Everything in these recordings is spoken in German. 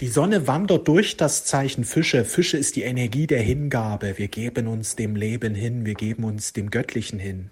Die Sonne wandert durch das Zeichen Fische. Fische ist die Energie der Hingabe. Wir geben uns dem Leben hin, wir geben uns dem Göttlichen hin.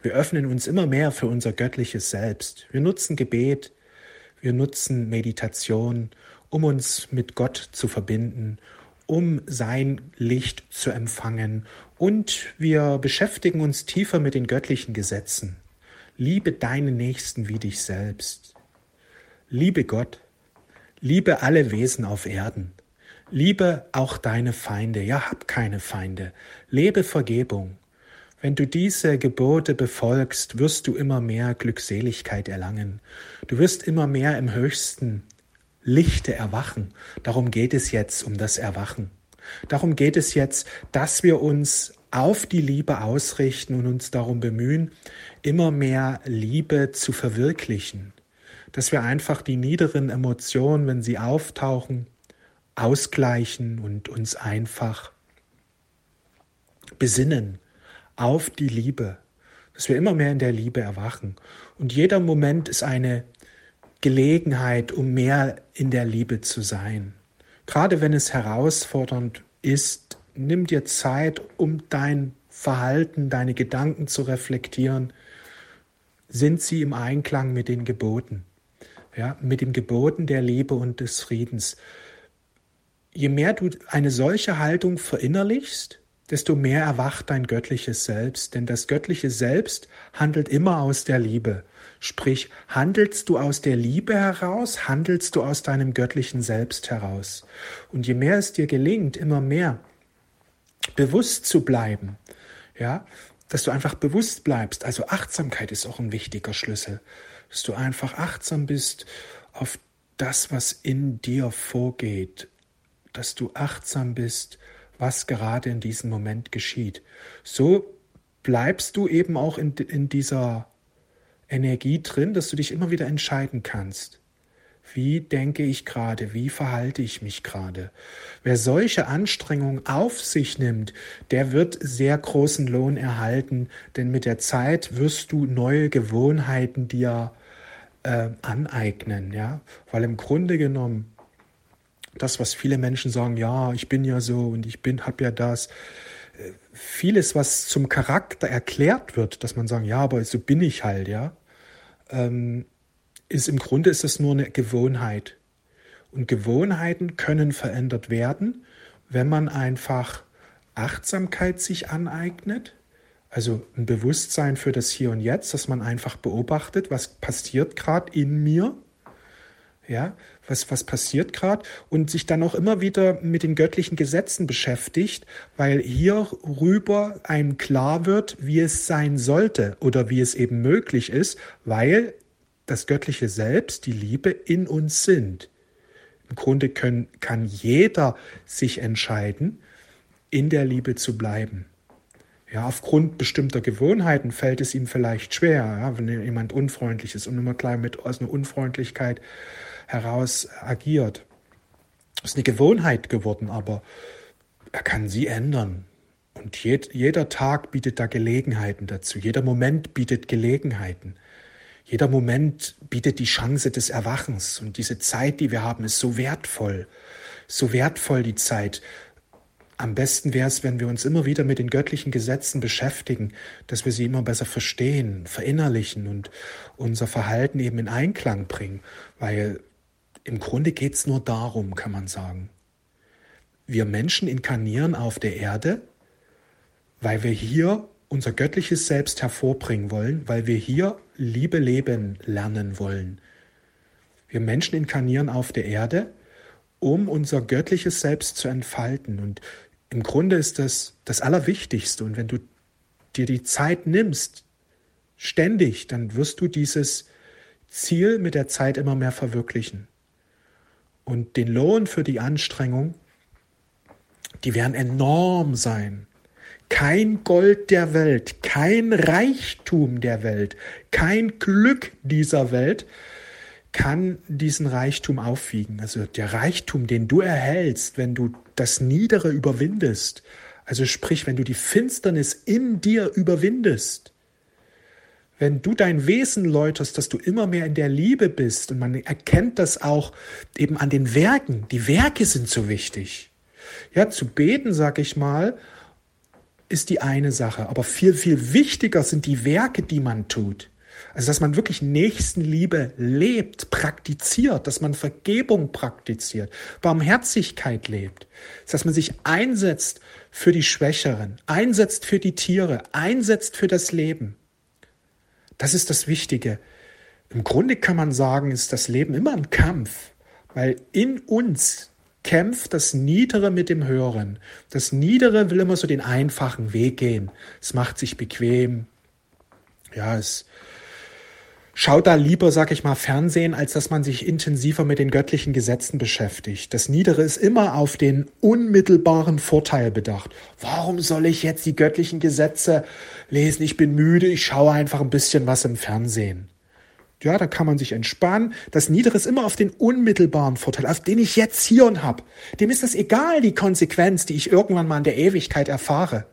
Wir öffnen uns immer mehr für unser göttliches Selbst. Wir nutzen Gebet, wir nutzen Meditation, um uns mit Gott zu verbinden, um sein Licht zu empfangen und wir beschäftigen uns tiefer mit den göttlichen Gesetzen. Liebe deinen Nächsten wie dich selbst. Liebe Gott Liebe alle Wesen auf Erden. Liebe auch deine Feinde. Ja, hab keine Feinde. Lebe Vergebung. Wenn du diese Gebote befolgst, wirst du immer mehr Glückseligkeit erlangen. Du wirst immer mehr im höchsten Lichte erwachen. Darum geht es jetzt, um das Erwachen. Darum geht es jetzt, dass wir uns auf die Liebe ausrichten und uns darum bemühen, immer mehr Liebe zu verwirklichen dass wir einfach die niederen Emotionen, wenn sie auftauchen, ausgleichen und uns einfach besinnen auf die Liebe, dass wir immer mehr in der Liebe erwachen. Und jeder Moment ist eine Gelegenheit, um mehr in der Liebe zu sein. Gerade wenn es herausfordernd ist, nimm dir Zeit, um dein Verhalten, deine Gedanken zu reflektieren. Sind sie im Einklang mit den Geboten? Ja, mit dem Geboten der Liebe und des Friedens. Je mehr du eine solche Haltung verinnerlichst, desto mehr erwacht dein göttliches Selbst, denn das göttliche Selbst handelt immer aus der Liebe. Sprich, handelst du aus der Liebe heraus, handelst du aus deinem göttlichen Selbst heraus. Und je mehr es dir gelingt, immer mehr bewusst zu bleiben, ja, dass du einfach bewusst bleibst. Also Achtsamkeit ist auch ein wichtiger Schlüssel dass du einfach achtsam bist auf das, was in dir vorgeht, dass du achtsam bist, was gerade in diesem Moment geschieht. So bleibst du eben auch in, in dieser Energie drin, dass du dich immer wieder entscheiden kannst. Wie denke ich gerade? Wie verhalte ich mich gerade? Wer solche Anstrengungen auf sich nimmt, der wird sehr großen Lohn erhalten, denn mit der Zeit wirst du neue Gewohnheiten dir äh, aneignen, ja, weil im Grunde genommen das, was viele Menschen sagen, ja, ich bin ja so und ich bin, hab ja das, äh, vieles, was zum Charakter erklärt wird, dass man sagt, ja, aber so bin ich halt, ja, ähm, ist im Grunde ist das nur eine Gewohnheit. Und Gewohnheiten können verändert werden, wenn man einfach Achtsamkeit sich aneignet, also ein Bewusstsein für das Hier und Jetzt, dass man einfach beobachtet, was passiert gerade in mir, ja, was, was passiert gerade und sich dann auch immer wieder mit den göttlichen Gesetzen beschäftigt, weil hier rüber einem klar wird, wie es sein sollte oder wie es eben möglich ist, weil das göttliche Selbst, die Liebe in uns sind. Im Grunde können, kann jeder sich entscheiden, in der Liebe zu bleiben. Ja, aufgrund bestimmter Gewohnheiten fällt es ihm vielleicht schwer, ja, wenn jemand unfreundlich ist und immer gleich mit aus einer Unfreundlichkeit heraus agiert. Das ist eine Gewohnheit geworden, aber er kann sie ändern. Und jed, jeder Tag bietet da Gelegenheiten dazu. Jeder Moment bietet Gelegenheiten. Jeder Moment bietet die Chance des Erwachens. Und diese Zeit, die wir haben, ist so wertvoll. So wertvoll die Zeit, am besten wäre es, wenn wir uns immer wieder mit den göttlichen Gesetzen beschäftigen, dass wir sie immer besser verstehen, verinnerlichen und unser Verhalten eben in Einklang bringen. Weil im Grunde geht es nur darum, kann man sagen. Wir Menschen inkarnieren auf der Erde, weil wir hier unser göttliches Selbst hervorbringen wollen, weil wir hier Liebe leben lernen wollen. Wir Menschen inkarnieren auf der Erde, um unser göttliches Selbst zu entfalten. Und im Grunde ist das das Allerwichtigste. Und wenn du dir die Zeit nimmst, ständig, dann wirst du dieses Ziel mit der Zeit immer mehr verwirklichen. Und den Lohn für die Anstrengung, die werden enorm sein. Kein Gold der Welt, kein Reichtum der Welt, kein Glück dieser Welt kann diesen Reichtum aufwiegen. Also der Reichtum, den du erhältst, wenn du das Niedere überwindest, also sprich, wenn du die Finsternis in dir überwindest, wenn du dein Wesen läuterst, dass du immer mehr in der Liebe bist und man erkennt das auch eben an den Werken. Die Werke sind so wichtig. Ja, zu beten, sag ich mal, ist die eine Sache, aber viel, viel wichtiger sind die Werke, die man tut. Also, dass man wirklich Nächstenliebe lebt, praktiziert, dass man Vergebung praktiziert, Barmherzigkeit lebt, dass man sich einsetzt für die Schwächeren, einsetzt für die Tiere, einsetzt für das Leben. Das ist das Wichtige. Im Grunde kann man sagen, ist das Leben immer ein Kampf, weil in uns kämpft das Niedere mit dem Höheren. Das Niedere will immer so den einfachen Weg gehen. Es macht sich bequem. Ja, es schaut da lieber, sag ich mal, Fernsehen, als dass man sich intensiver mit den göttlichen Gesetzen beschäftigt. Das Niedere ist immer auf den unmittelbaren Vorteil bedacht. Warum soll ich jetzt die göttlichen Gesetze lesen? Ich bin müde, ich schaue einfach ein bisschen was im Fernsehen. Ja, da kann man sich entspannen. Das Niedere ist immer auf den unmittelbaren Vorteil, auf den ich jetzt hier und hab. Dem ist das egal, die Konsequenz, die ich irgendwann mal in der Ewigkeit erfahre.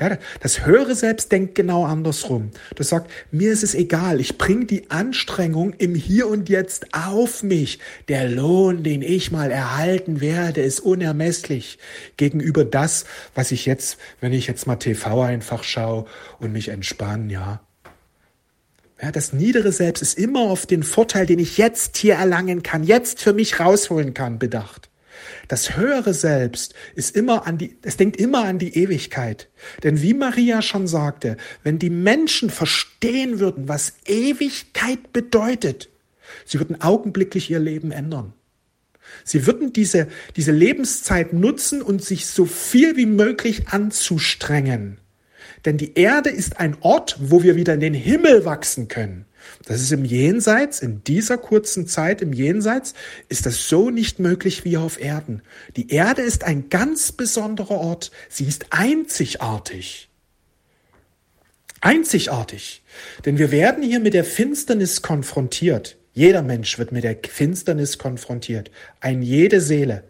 Ja, das höhere Selbst denkt genau andersrum. Das sagt, mir ist es egal, ich bringe die Anstrengung im Hier und Jetzt auf mich. Der Lohn, den ich mal erhalten werde, ist unermesslich gegenüber das, was ich jetzt, wenn ich jetzt mal TV einfach schaue und mich entspanne, ja. Ja, das niedere Selbst ist immer auf den Vorteil, den ich jetzt hier erlangen kann, jetzt für mich rausholen kann, bedacht. Das höhere Selbst ist immer an die, es denkt immer an die Ewigkeit. Denn wie Maria schon sagte, wenn die Menschen verstehen würden, was Ewigkeit bedeutet, sie würden augenblicklich ihr Leben ändern. Sie würden diese, diese Lebenszeit nutzen und sich so viel wie möglich anzustrengen. Denn die Erde ist ein Ort, wo wir wieder in den Himmel wachsen können. Das ist im Jenseits, in dieser kurzen Zeit im Jenseits, ist das so nicht möglich wie auf Erden. Die Erde ist ein ganz besonderer Ort. Sie ist einzigartig. Einzigartig. Denn wir werden hier mit der Finsternis konfrontiert. Jeder Mensch wird mit der Finsternis konfrontiert. Ein jede Seele.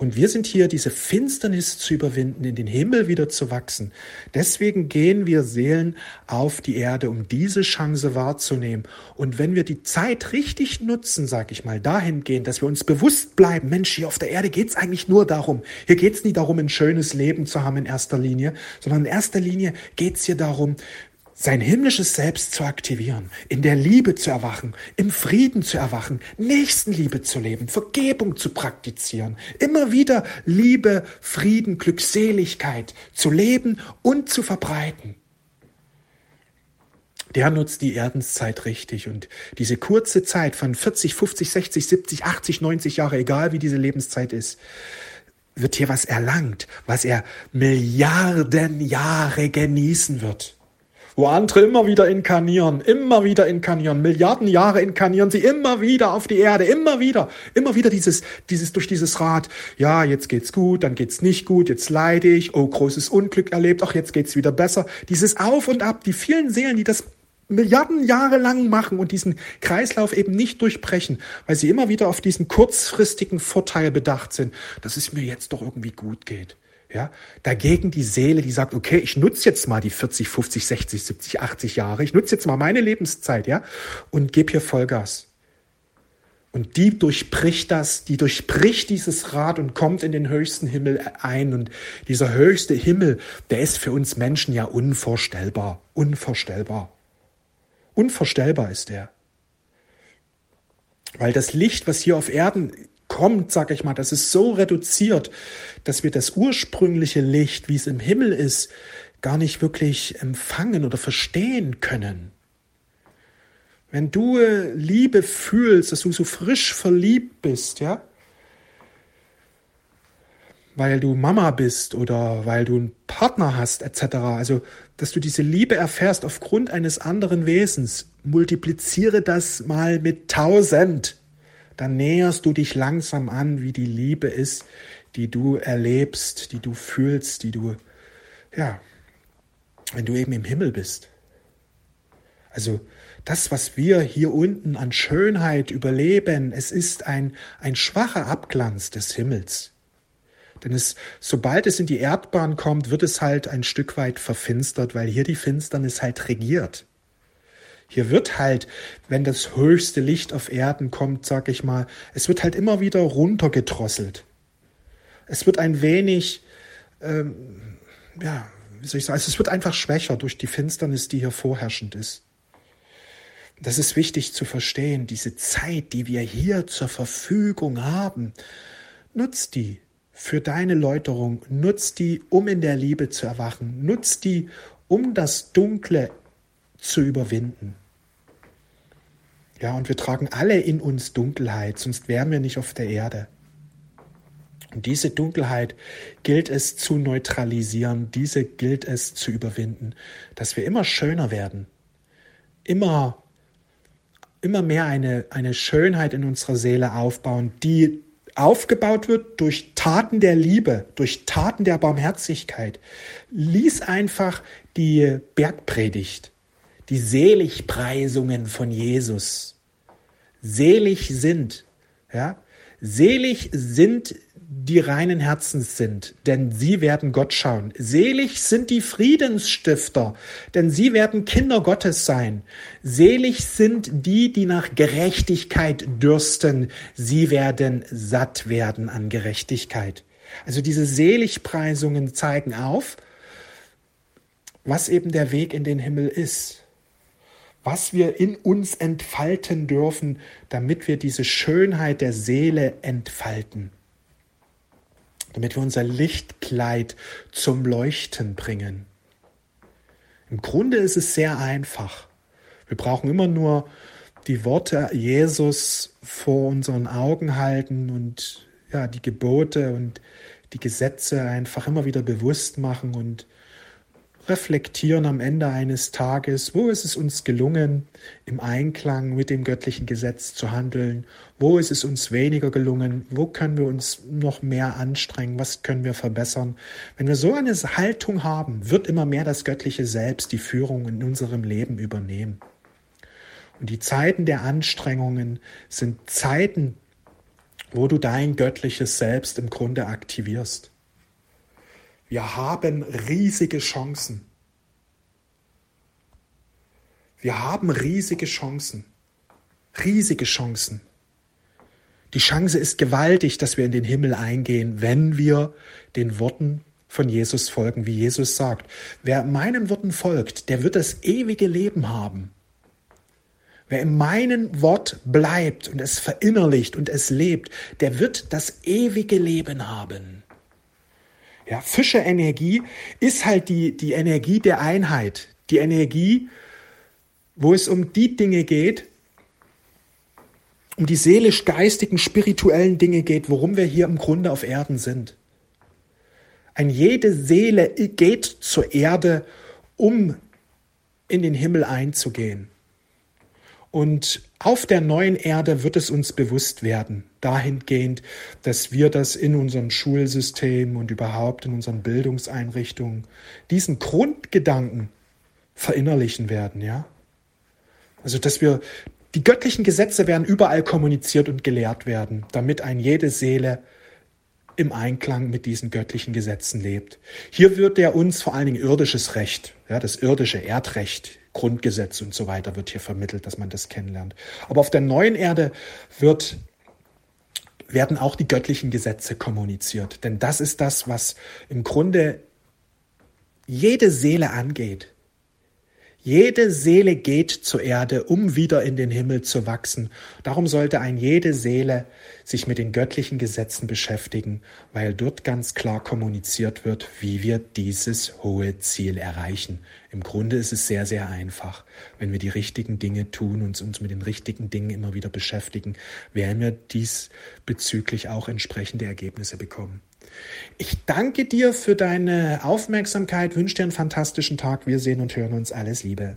Und wir sind hier, diese Finsternis zu überwinden, in den Himmel wieder zu wachsen. Deswegen gehen wir Seelen auf die Erde, um diese Chance wahrzunehmen. Und wenn wir die Zeit richtig nutzen, sag ich mal, dahingehend, dass wir uns bewusst bleiben, Mensch, hier auf der Erde geht's eigentlich nur darum. Hier geht's nie darum, ein schönes Leben zu haben in erster Linie, sondern in erster Linie geht's hier darum, sein himmlisches Selbst zu aktivieren, in der Liebe zu erwachen, im Frieden zu erwachen, Nächstenliebe zu leben, Vergebung zu praktizieren, immer wieder Liebe, Frieden, Glückseligkeit zu leben und zu verbreiten. Der nutzt die Erdenszeit richtig und diese kurze Zeit von 40, 50, 60, 70, 80, 90 Jahre, egal wie diese Lebenszeit ist, wird hier was erlangt, was er Milliarden Jahre genießen wird wo andere immer wieder inkarnieren, immer wieder inkarnieren, Milliarden Jahre inkarnieren sie immer wieder auf die Erde, immer wieder, immer wieder dieses, dieses, durch dieses Rad, ja, jetzt geht's gut, dann geht's nicht gut, jetzt leide ich, oh, großes Unglück erlebt, ach, jetzt geht's wieder besser. Dieses Auf und Ab, die vielen Seelen, die das Milliarden Jahre lang machen und diesen Kreislauf eben nicht durchbrechen, weil sie immer wieder auf diesen kurzfristigen Vorteil bedacht sind, dass es mir jetzt doch irgendwie gut geht. Ja, dagegen die Seele, die sagt, okay, ich nutze jetzt mal die 40, 50, 60, 70, 80 Jahre, ich nutze jetzt mal meine Lebenszeit, ja, und gebe hier Vollgas. Und die durchbricht das, die durchbricht dieses Rad und kommt in den höchsten Himmel ein. Und dieser höchste Himmel, der ist für uns Menschen ja unvorstellbar, unvorstellbar. Unvorstellbar ist der. Weil das Licht, was hier auf Erden kommt, sag ich mal, das ist so reduziert, dass wir das ursprüngliche Licht, wie es im Himmel ist, gar nicht wirklich empfangen oder verstehen können. Wenn du äh, Liebe fühlst, dass du so frisch verliebt bist, ja, weil du Mama bist oder weil du einen Partner hast, etc., also dass du diese Liebe erfährst aufgrund eines anderen Wesens, multipliziere das mal mit tausend dann näherst du dich langsam an, wie die Liebe ist, die du erlebst, die du fühlst, die du, ja, wenn du eben im Himmel bist. Also das, was wir hier unten an Schönheit überleben, es ist ein, ein schwacher Abglanz des Himmels. Denn es, sobald es in die Erdbahn kommt, wird es halt ein Stück weit verfinstert, weil hier die Finsternis halt regiert. Hier wird halt, wenn das höchste Licht auf Erden kommt, sag ich mal, es wird halt immer wieder runtergedrosselt. Es wird ein wenig, ähm, ja, wie soll ich sagen, es wird einfach schwächer durch die Finsternis, die hier vorherrschend ist. Das ist wichtig zu verstehen. Diese Zeit, die wir hier zur Verfügung haben, nutzt die für deine Läuterung, nutzt die, um in der Liebe zu erwachen, nutzt die, um das Dunkle zu überwinden. Ja, und wir tragen alle in uns Dunkelheit, sonst wären wir nicht auf der Erde. Und diese Dunkelheit gilt es zu neutralisieren, diese gilt es zu überwinden, dass wir immer schöner werden, immer, immer mehr eine, eine Schönheit in unserer Seele aufbauen, die aufgebaut wird durch Taten der Liebe, durch Taten der Barmherzigkeit. Lies einfach die Bergpredigt, die Seligpreisungen von Jesus. Selig sind, ja, selig sind die reinen Herzens sind, denn sie werden Gott schauen. Selig sind die Friedensstifter, denn sie werden Kinder Gottes sein. Selig sind die, die nach Gerechtigkeit dürsten, sie werden satt werden an Gerechtigkeit. Also diese Seligpreisungen zeigen auf, was eben der Weg in den Himmel ist, was wir in uns entfalten dürfen, damit wir diese Schönheit der Seele entfalten damit wir unser Lichtkleid zum Leuchten bringen. Im Grunde ist es sehr einfach. Wir brauchen immer nur die Worte Jesus vor unseren Augen halten und ja, die Gebote und die Gesetze einfach immer wieder bewusst machen und reflektieren am Ende eines Tages, wo ist es uns gelungen, im Einklang mit dem göttlichen Gesetz zu handeln, wo ist es uns weniger gelungen, wo können wir uns noch mehr anstrengen, was können wir verbessern. Wenn wir so eine Haltung haben, wird immer mehr das göttliche Selbst die Führung in unserem Leben übernehmen. Und die Zeiten der Anstrengungen sind Zeiten, wo du dein göttliches Selbst im Grunde aktivierst. Wir haben riesige Chancen. Wir haben riesige Chancen. Riesige Chancen. Die Chance ist gewaltig, dass wir in den Himmel eingehen, wenn wir den Worten von Jesus folgen, wie Jesus sagt. Wer meinen Worten folgt, der wird das ewige Leben haben. Wer in meinem Wort bleibt und es verinnerlicht und es lebt, der wird das ewige Leben haben. Ja, Fische-Energie ist halt die, die Energie der Einheit, die Energie, wo es um die Dinge geht, um die seelisch-geistigen, spirituellen Dinge geht, worum wir hier im Grunde auf Erden sind. Ein jede Seele geht zur Erde, um in den Himmel einzugehen. Und auf der neuen Erde wird es uns bewusst werden, dahingehend, dass wir das in unserem Schulsystem und überhaupt in unseren Bildungseinrichtungen diesen Grundgedanken verinnerlichen werden, ja? Also, dass wir die göttlichen Gesetze werden überall kommuniziert und gelehrt werden, damit ein jede Seele im Einklang mit diesen göttlichen Gesetzen lebt. Hier wird ja uns vor allen Dingen irdisches Recht, ja, das irdische Erdrecht, Grundgesetz und so weiter wird hier vermittelt, dass man das kennenlernt. Aber auf der neuen Erde wird, werden auch die göttlichen Gesetze kommuniziert. Denn das ist das, was im Grunde jede Seele angeht. Jede Seele geht zur Erde, um wieder in den Himmel zu wachsen. Darum sollte ein jede Seele sich mit den göttlichen Gesetzen beschäftigen, weil dort ganz klar kommuniziert wird, wie wir dieses hohe Ziel erreichen. Im Grunde ist es sehr, sehr einfach. Wenn wir die richtigen Dinge tun und uns mit den richtigen Dingen immer wieder beschäftigen, werden wir diesbezüglich auch entsprechende Ergebnisse bekommen. Ich danke dir für deine Aufmerksamkeit, wünsche dir einen fantastischen Tag. Wir sehen und hören uns. Alles Liebe.